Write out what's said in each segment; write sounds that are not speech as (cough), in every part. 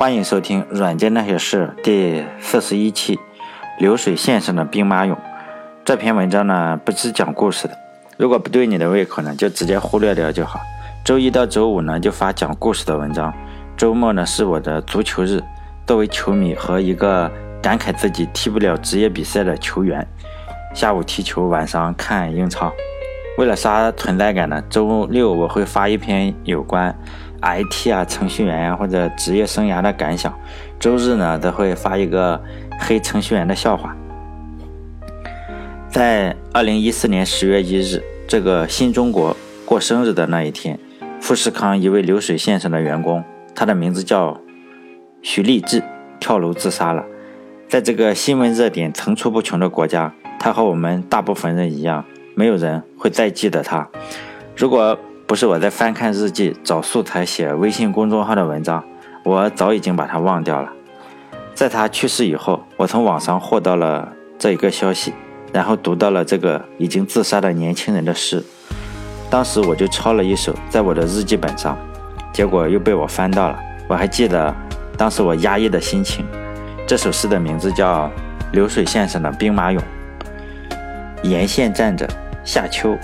欢迎收听《软件那些事》第四十一期，流水线上的兵马俑。这篇文章呢，不是讲故事的，如果不对你的胃口呢，就直接忽略掉就好。周一到周五呢，就发讲故事的文章。周末呢，是我的足球日。作为球迷和一个感慨自己踢不了职业比赛的球员，下午踢球，晚上看英超。为了刷存在感呢，周六我会发一篇有关 IT 啊、程序员呀或者职业生涯的感想。周日呢，则会发一个黑程序员的笑话。在二零一四年十月一日，这个新中国过生日的那一天，富士康一位流水线上的员工，他的名字叫。许立志跳楼自杀了。在这个新闻热点层出不穷的国家，他和我们大部分人一样，没有人会再记得他。如果不是我在翻看日记、找素材写微信公众号的文章，我早已经把他忘掉了。在他去世以后，我从网上获到了这一个消息，然后读到了这个已经自杀的年轻人的诗。当时我就抄了一首在我的日记本上，结果又被我翻到了。我还记得。当时我压抑的心情，这首诗的名字叫《流水线上的兵马俑》。沿线站着夏秋、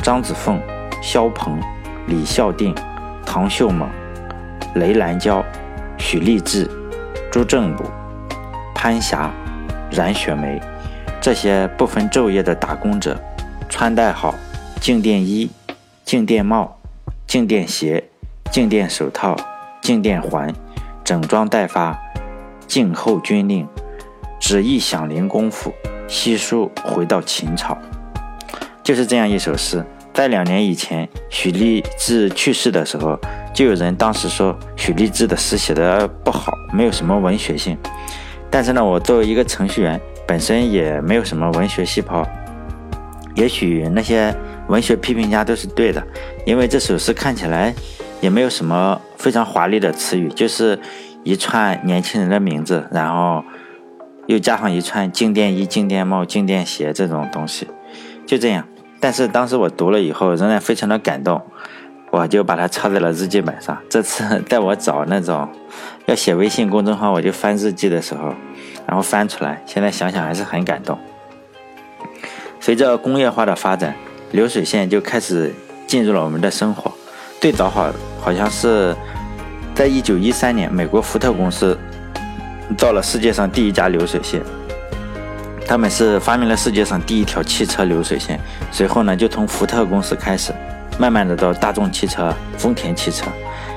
张子凤、萧鹏、李孝定、唐秀猛、雷兰娇、许立志、朱正武、潘霞、冉雪梅，这些不分昼夜的打工者，穿戴好静电衣、静电帽、静电鞋、静电手套、静电环。整装待发，静候军令，旨意响铃功夫，悉数回到秦朝。就是这样一首诗，在两年以前，许立志去世的时候，就有人当时说许立志的诗写的不好，没有什么文学性。但是呢，我作为一个程序员，本身也没有什么文学细胞。也许那些文学批评家都是对的，因为这首诗看起来。也没有什么非常华丽的词语，就是一串年轻人的名字，然后又加上一串静电衣、静电帽、静电鞋这种东西，就这样。但是当时我读了以后，仍然非常的感动，我就把它抄在了日记本上。这次 (laughs) 在我找那种要写微信公众号，我就翻日记的时候，然后翻出来，现在想想还是很感动。随着工业化的发展，流水线就开始进入了我们的生活。最早好好像是在一九一三年，美国福特公司造了世界上第一家流水线。他们是发明了世界上第一条汽车流水线。随后呢，就从福特公司开始，慢慢的到大众汽车、丰田汽车，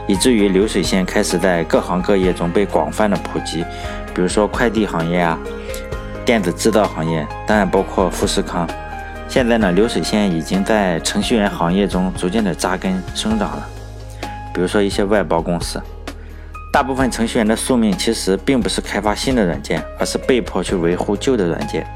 以至于流水线开始在各行各业中被广泛的普及。比如说快递行业啊，电子制造行业，当然包括富士康。现在呢，流水线已经在程序员行业中逐渐的扎根生长了。比如说一些外包公司，大部分程序员的宿命其实并不是开发新的软件，而是被迫去维护旧的软件。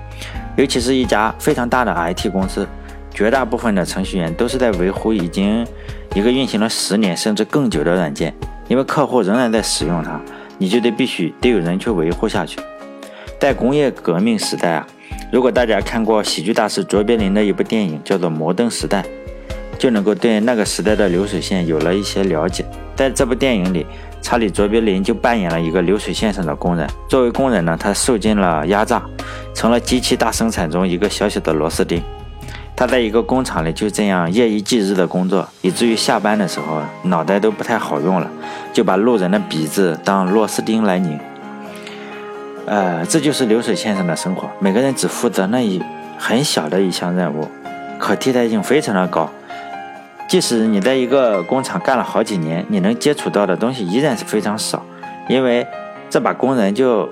尤其是一家非常大的 IT 公司，绝大部分的程序员都是在维护已经一个运行了十年甚至更久的软件，因为客户仍然在使用它，你就得必须得有人去维护下去。在工业革命时代啊。如果大家看过喜剧大师卓别林的一部电影，叫做《摩登时代》，就能够对那个时代的流水线有了一些了解。在这部电影里，查理·卓别林就扮演了一个流水线上的工人。作为工人呢，他受尽了压榨，成了机器大生产中一个小小的螺丝钉。他在一个工厂里就这样夜以继日的工作，以至于下班的时候脑袋都不太好用了，就把路人的鼻子当螺丝钉来拧。呃，这就是流水线上的生活，每个人只负责那一很小的一项任务，可替代性非常的高。即使你在一个工厂干了好几年，你能接触到的东西依然是非常少，因为这把工人就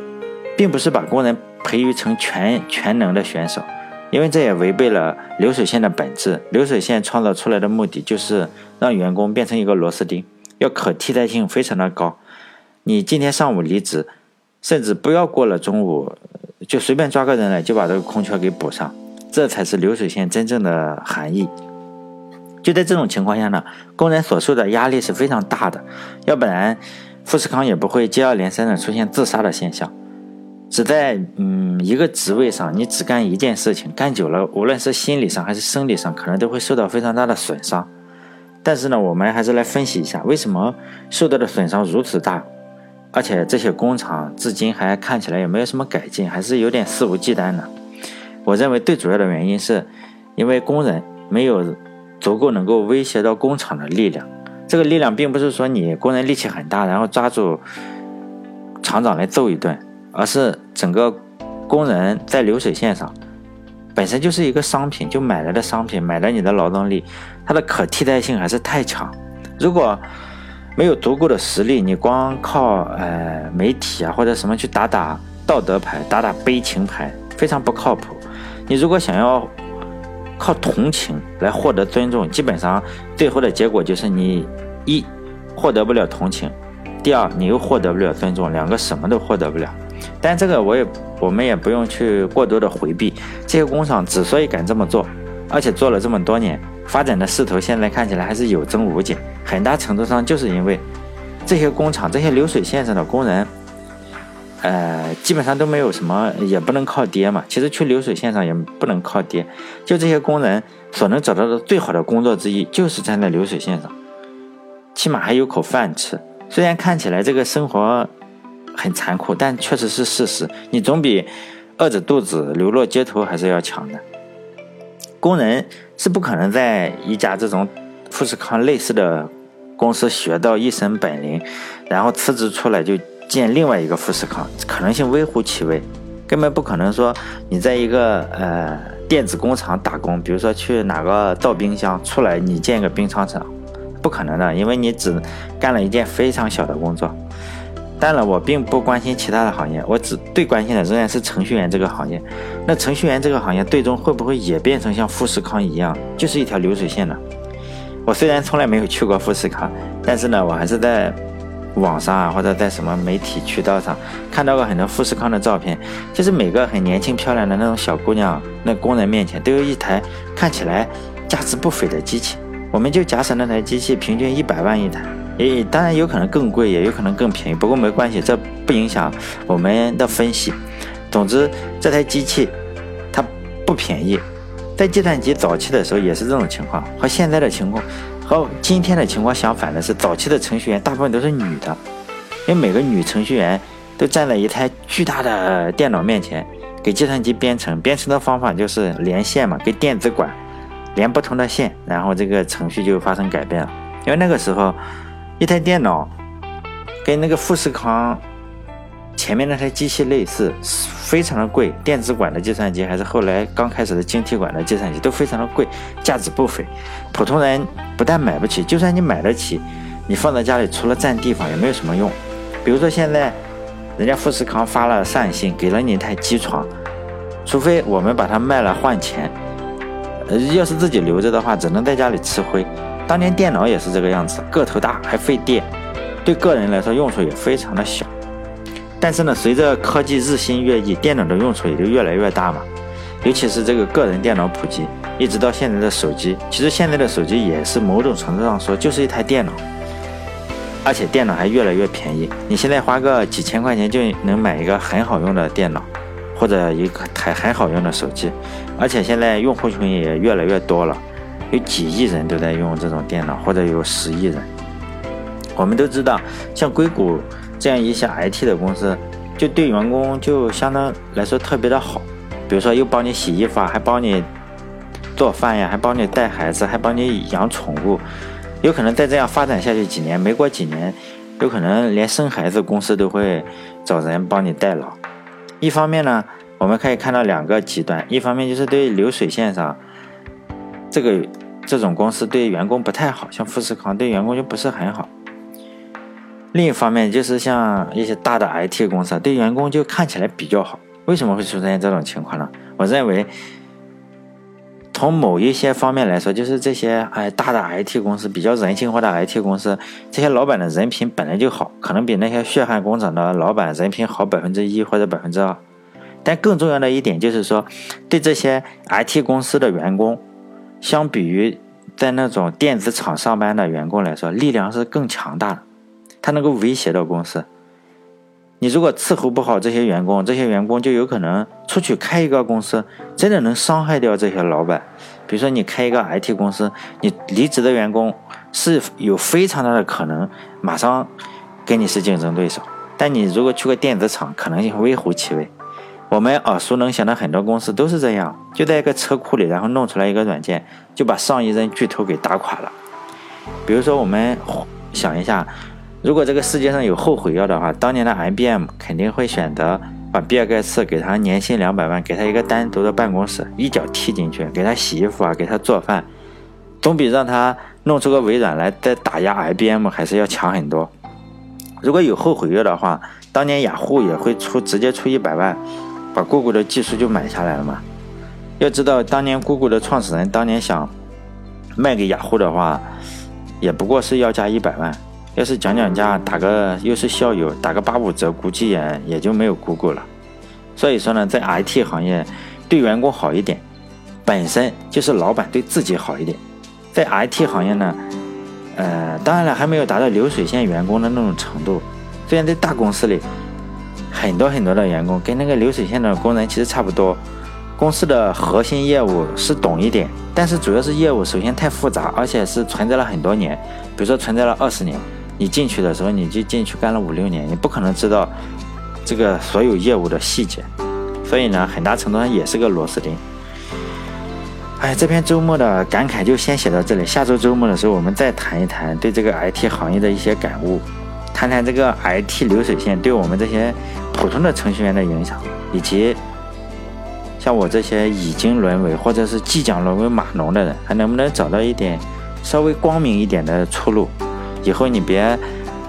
并不是把工人培育成全全能的选手，因为这也违背了流水线的本质。流水线创造出来的目的就是让员工变成一个螺丝钉，要可替代性非常的高。你今天上午离职。甚至不要过了中午，就随便抓个人来，就把这个空缺给补上，这才是流水线真正的含义。就在这种情况下呢，工人所受的压力是非常大的，要不然富士康也不会接二连三的出现自杀的现象。只在嗯一个职位上，你只干一件事情，干久了，无论是心理上还是生理上，可能都会受到非常大的损伤。但是呢，我们还是来分析一下，为什么受到的损伤如此大。而且这些工厂至今还看起来也没有什么改进，还是有点肆无忌惮的。我认为最主要的原因是，因为工人没有足够能够威胁到工厂的力量。这个力量并不是说你工人力气很大，然后抓住厂长来揍一顿，而是整个工人在流水线上本身就是一个商品，就买来的商品，买了你的劳动力，它的可替代性还是太强。如果没有足够的实力，你光靠呃媒体啊或者什么去打打道德牌、打打悲情牌，非常不靠谱。你如果想要靠同情来获得尊重，基本上最后的结果就是你一获得不了同情，第二你又获得不了尊重，两个什么都获得不了。但这个我也我们也不用去过多的回避。这些工厂之所以敢这么做，而且做了这么多年。发展的势头现在看起来还是有增无减，很大程度上就是因为这些工厂、这些流水线上的工人，呃，基本上都没有什么，也不能靠爹嘛。其实去流水线上也不能靠爹，就这些工人所能找到的最好的工作之一，就是站在流水线上，起码还有口饭吃。虽然看起来这个生活很残酷，但确实是事实。你总比饿着肚子流落街头还是要强的。工人是不可能在一家这种富士康类似的公司学到一身本领，然后辞职出来就建另外一个富士康，可能性微乎其微，根本不可能说你在一个呃电子工厂打工，比如说去哪个造冰箱出来，你建个冰仓厂，不可能的，因为你只干了一件非常小的工作。当然，我并不关心其他的行业，我只最关心的仍然是程序员这个行业。那程序员这个行业最终会不会也变成像富士康一样，就是一条流水线呢？我虽然从来没有去过富士康，但是呢，我还是在网上啊，或者在什么媒体渠道上看到过很多富士康的照片，就是每个很年轻漂亮的那种小姑娘，那工人面前都有一台看起来价值不菲的机器。我们就假设那台机器平均一百万一台。诶，当然有可能更贵，也有可能更便宜，不过没关系，这不影响我们的分析。总之，这台机器它不便宜，在计算机早期的时候也是这种情况，和现在的情况和今天的情况相反的是，早期的程序员大部分都是女的，因为每个女程序员都站在一台巨大的电脑面前，给计算机编程，编程的方法就是连线嘛，给电子管连不同的线，然后这个程序就发生改变了，因为那个时候。一台电脑跟那个富士康前面那台机器类似，非常的贵。电子管的计算机还是后来刚开始的晶体管的计算机都非常的贵，价值不菲。普通人不但买不起，就算你买得起，你放在家里除了占地方也没有什么用。比如说现在人家富士康发了善信，给了你一台机床，除非我们把它卖了换钱，呃，要是自己留着的话，只能在家里吃灰。当年电脑也是这个样子，个头大还费电，对个人来说用处也非常的小。但是呢，随着科技日新月异，电脑的用处也就越来越大嘛。尤其是这个个人电脑普及，一直到现在的手机，其实现在的手机也是某种程度上说就是一台电脑，而且电脑还越来越便宜。你现在花个几千块钱就能买一个很好用的电脑，或者一台很好用的手机，而且现在用户群也越来越多了。有几亿人都在用这种电脑，或者有十亿人。我们都知道，像硅谷这样一些 IT 的公司，就对员工就相当来说特别的好。比如说，又帮你洗衣服啊，还帮你做饭呀，还帮你带孩子，还帮你养宠物。有可能再这样发展下去几年，没过几年，有可能连生孩子公司都会找人帮你代劳。一方面呢，我们可以看到两个极端：一方面就是对流水线上。这个这种公司对员工不太好，像富士康对员工就不是很好。另一方面，就是像一些大的 IT 公司对员工就看起来比较好。为什么会出现这种情况呢？我认为，从某一些方面来说，就是这些哎大的 IT 公司比较人性化的 IT 公司，这些老板的人品本来就好，可能比那些血汗工厂的老板人品好百分之一或者百分之二。但更重要的一点就是说，对这些 IT 公司的员工。相比于在那种电子厂上班的员工来说，力量是更强大的，他能够威胁到公司。你如果伺候不好这些员工，这些员工就有可能出去开一个公司，真的能伤害掉这些老板。比如说你开一个 IT 公司，你离职的员工是有非常大的可能马上跟你是竞争对手。但你如果去个电子厂，可能性微乎其微。我们耳熟能详的很多公司都是这样，就在一个车库里，然后弄出来一个软件，就把上亿人巨头给打垮了。比如说，我们想一下，如果这个世界上有后悔药的话，当年的 IBM 肯定会选择把比尔盖茨给他年薪两百万，给他一个单独的办公室，一脚踢进去，给他洗衣服啊，给他做饭，总比让他弄出个微软来再打压 IBM 还是要强很多。如果有后悔药的话，当年雅虎也会出直接出一百万，把 Google 的技术就买下来了嘛。要知道，当年 Google 的创始人当年想卖给雅虎的话，也不过是要价一百万。要是讲讲价，打个又是校友，打个八五折，估计也也就没有 Google 了。所以说呢，在 IT 行业，对员工好一点，本身就是老板对自己好一点。在 IT 行业呢。呃，当然了，还没有达到流水线员工的那种程度。虽然在大公司里，很多很多的员工跟那个流水线的工人其实差不多。公司的核心业务是懂一点，但是主要是业务首先太复杂，而且是存在了很多年。比如说存在了二十年，你进去的时候你就进去干了五六年，你不可能知道这个所有业务的细节。所以呢，很大程度上也是个螺丝钉。哎，这篇周末的感慨就先写到这里。下周周末的时候，我们再谈一谈对这个 IT 行业的一些感悟，谈谈这个 IT 流水线对我们这些普通的程序员的影响，以及像我这些已经沦为或者是即将沦为码农的人，还能不能找到一点稍微光明一点的出路？以后你别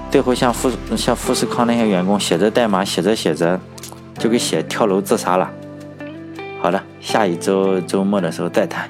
最后像富像富士康那些员工写着代码写着写着就给写跳楼自杀了。好的，下一周周末的时候再谈。